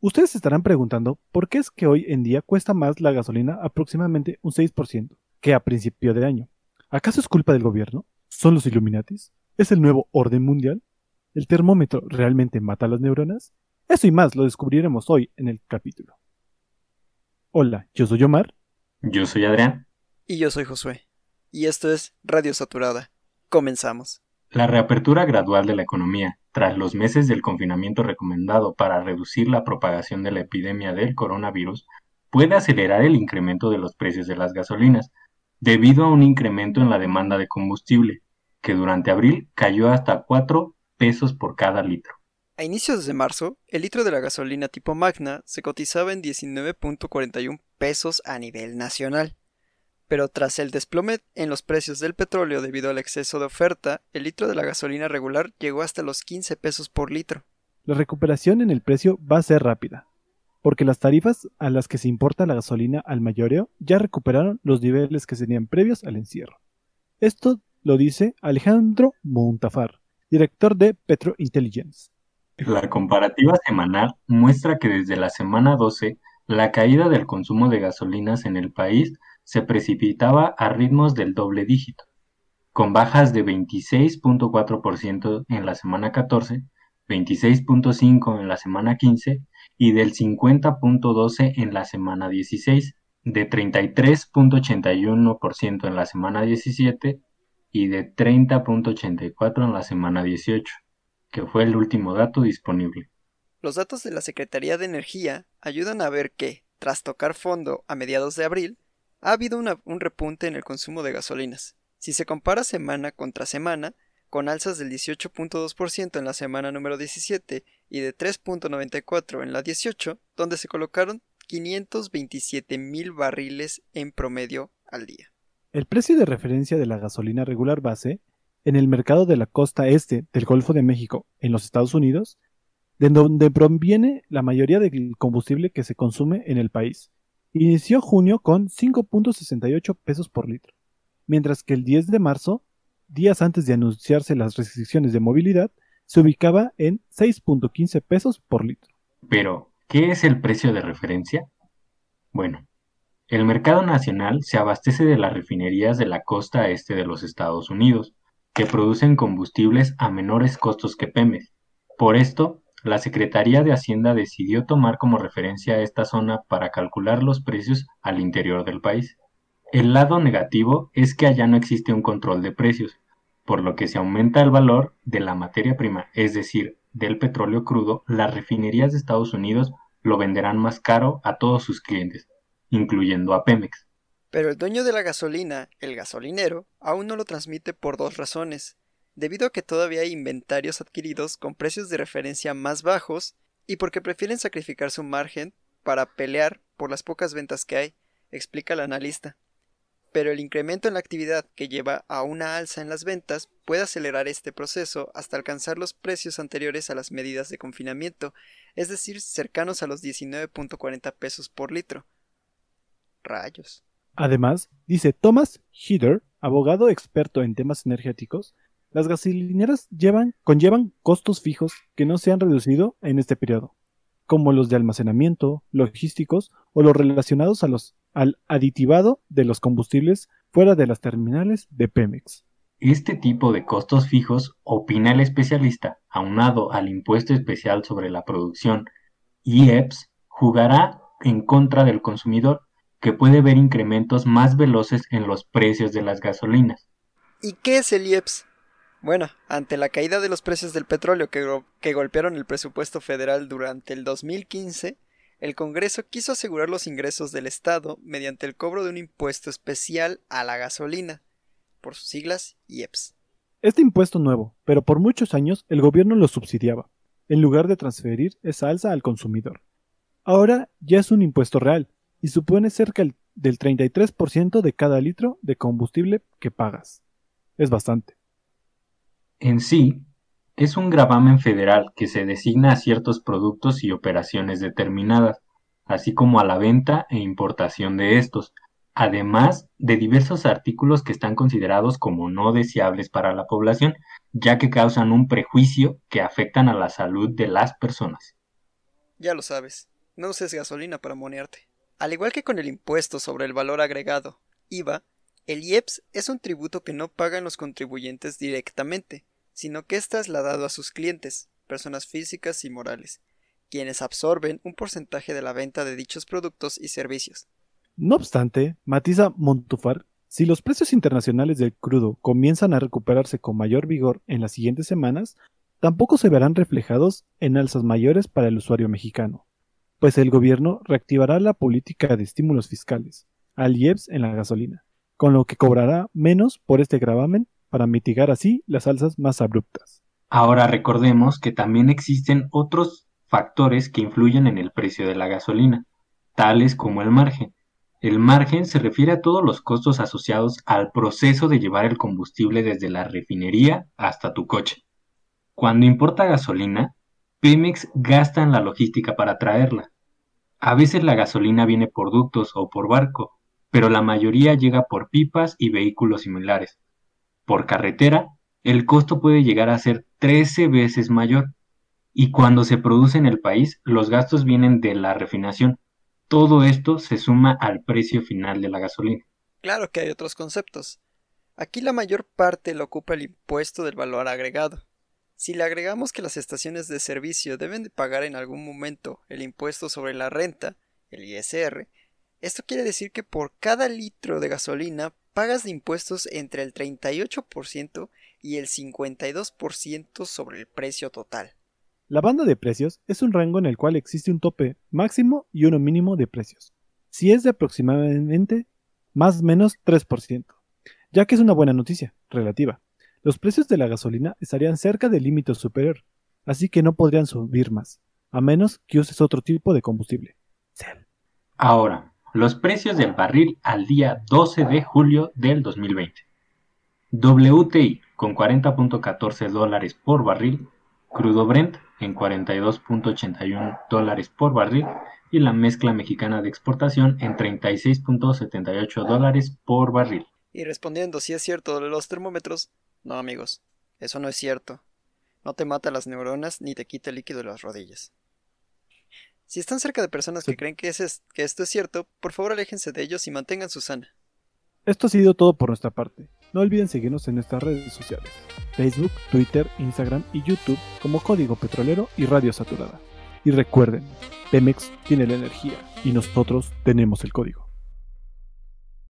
Ustedes se estarán preguntando por qué es que hoy en día cuesta más la gasolina aproximadamente un 6% que a principio de año. ¿Acaso es culpa del gobierno? ¿Son los Illuminatis? ¿Es el nuevo orden mundial? ¿El termómetro realmente mata las neuronas? Eso y más lo descubriremos hoy en el capítulo. Hola, yo soy Omar. Yo soy Adrián. Y yo soy Josué. Y esto es Radio Saturada. Comenzamos. La reapertura gradual de la economía, tras los meses del confinamiento recomendado para reducir la propagación de la epidemia del coronavirus, puede acelerar el incremento de los precios de las gasolinas, debido a un incremento en la demanda de combustible, que durante abril cayó hasta 4 pesos por cada litro. A inicios de marzo, el litro de la gasolina tipo Magna se cotizaba en 19.41 pesos a nivel nacional pero tras el desplome en los precios del petróleo debido al exceso de oferta, el litro de la gasolina regular llegó hasta los 15 pesos por litro. La recuperación en el precio va a ser rápida, porque las tarifas a las que se importa la gasolina al mayoreo ya recuperaron los niveles que serían previos al encierro. Esto lo dice Alejandro Montafar, director de Petro Intelligence. La comparativa semanal muestra que desde la semana 12 la caída del consumo de gasolinas en el país se precipitaba a ritmos del doble dígito, con bajas de 26.4% en la semana 14, 26.5% en la semana 15 y del 50.12% en la semana 16, de 33.81% en la semana 17 y de 30.84% en la semana 18, que fue el último dato disponible. Los datos de la Secretaría de Energía ayudan a ver que, tras tocar fondo a mediados de abril, ha habido un repunte en el consumo de gasolinas. Si se compara semana contra semana, con alzas del 18.2% en la semana número 17 y de 3.94 en la 18, donde se colocaron 527 mil barriles en promedio al día. El precio de referencia de la gasolina regular base en el mercado de la costa este del Golfo de México en los Estados Unidos, de donde proviene la mayoría del combustible que se consume en el país, Inició junio con 5.68 pesos por litro, mientras que el 10 de marzo, días antes de anunciarse las restricciones de movilidad, se ubicaba en 6.15 pesos por litro. Pero, ¿qué es el precio de referencia? Bueno, el mercado nacional se abastece de las refinerías de la costa este de los Estados Unidos, que producen combustibles a menores costos que Pemex. Por esto, la Secretaría de Hacienda decidió tomar como referencia esta zona para calcular los precios al interior del país. El lado negativo es que allá no existe un control de precios, por lo que si aumenta el valor de la materia prima, es decir, del petróleo crudo, las refinerías de Estados Unidos lo venderán más caro a todos sus clientes, incluyendo a Pemex. Pero el dueño de la gasolina, el gasolinero, aún no lo transmite por dos razones debido a que todavía hay inventarios adquiridos con precios de referencia más bajos y porque prefieren sacrificar su margen para pelear por las pocas ventas que hay, explica el analista. Pero el incremento en la actividad que lleva a una alza en las ventas puede acelerar este proceso hasta alcanzar los precios anteriores a las medidas de confinamiento, es decir, cercanos a los 19.40 pesos por litro. Rayos. Además, dice Thomas Hider, abogado experto en temas energéticos, las gasolineras llevan, conllevan costos fijos que no se han reducido en este periodo, como los de almacenamiento, logísticos o los relacionados a los, al aditivado de los combustibles fuera de las terminales de Pemex. Este tipo de costos fijos, opina el especialista, aunado al impuesto especial sobre la producción, IEPS, jugará en contra del consumidor, que puede ver incrementos más veloces en los precios de las gasolinas. ¿Y qué es el IEPS? Bueno, ante la caída de los precios del petróleo que, golpearon el presupuesto federal durante el 2015, el Congreso quiso asegurar los ingresos del Estado mediante el cobro de un impuesto especial a la gasolina, por sus siglas IEPS. Este impuesto nuevo, pero por muchos años el gobierno lo subsidiaba, en lugar de transferir esa alza al consumidor. Ahora ya es un impuesto real, y supone cerca del 33% de cada litro de combustible que pagas. Es bastante. En sí, es un gravamen federal que se designa a ciertos productos y operaciones determinadas, así como a la venta e importación de estos, además de diversos artículos que están considerados como no deseables para la población, ya que causan un prejuicio que afectan a la salud de las personas. Ya lo sabes, no uses gasolina para monearte. Al igual que con el impuesto sobre el valor agregado, IVA, el IEPS es un tributo que no pagan los contribuyentes directamente, sino que es trasladado a sus clientes, personas físicas y morales, quienes absorben un porcentaje de la venta de dichos productos y servicios. No obstante, matiza Montufar, si los precios internacionales del crudo comienzan a recuperarse con mayor vigor en las siguientes semanas, tampoco se verán reflejados en alzas mayores para el usuario mexicano, pues el gobierno reactivará la política de estímulos fiscales al IEPS en la gasolina, con lo que cobrará menos por este gravamen para mitigar así las alzas más abruptas. Ahora recordemos que también existen otros factores que influyen en el precio de la gasolina, tales como el margen. El margen se refiere a todos los costos asociados al proceso de llevar el combustible desde la refinería hasta tu coche. Cuando importa gasolina, Pemex gasta en la logística para traerla. A veces la gasolina viene por ductos o por barco, pero la mayoría llega por pipas y vehículos similares. Por carretera, el costo puede llegar a ser 13 veces mayor. Y cuando se produce en el país, los gastos vienen de la refinación. Todo esto se suma al precio final de la gasolina. Claro que hay otros conceptos. Aquí la mayor parte lo ocupa el impuesto del valor agregado. Si le agregamos que las estaciones de servicio deben de pagar en algún momento el impuesto sobre la renta, el ISR, esto quiere decir que por cada litro de gasolina pagas de impuestos entre el 38% y el 52% sobre el precio total. La banda de precios es un rango en el cual existe un tope máximo y uno mínimo de precios. Si es de aproximadamente más o menos 3%, ya que es una buena noticia, relativa. Los precios de la gasolina estarían cerca del límite superior, así que no podrían subir más, a menos que uses otro tipo de combustible. Ahora, los precios del barril al día 12 de julio del 2020. WTI con 40.14 dólares por barril, crudo Brent en 42.81 dólares por barril y la mezcla mexicana de exportación en 36.78 dólares por barril. Y respondiendo si es cierto los termómetros, no amigos, eso no es cierto. No te mata las neuronas ni te quita el líquido de las rodillas. Si están cerca de personas que creen que, que esto es cierto, por favor aléjense de ellos y mantengan su sana. Esto ha sido todo por nuestra parte. No olviden seguirnos en nuestras redes sociales, Facebook, Twitter, Instagram y YouTube como Código Petrolero y Radio Saturada. Y recuerden, Pemex tiene la energía y nosotros tenemos el código.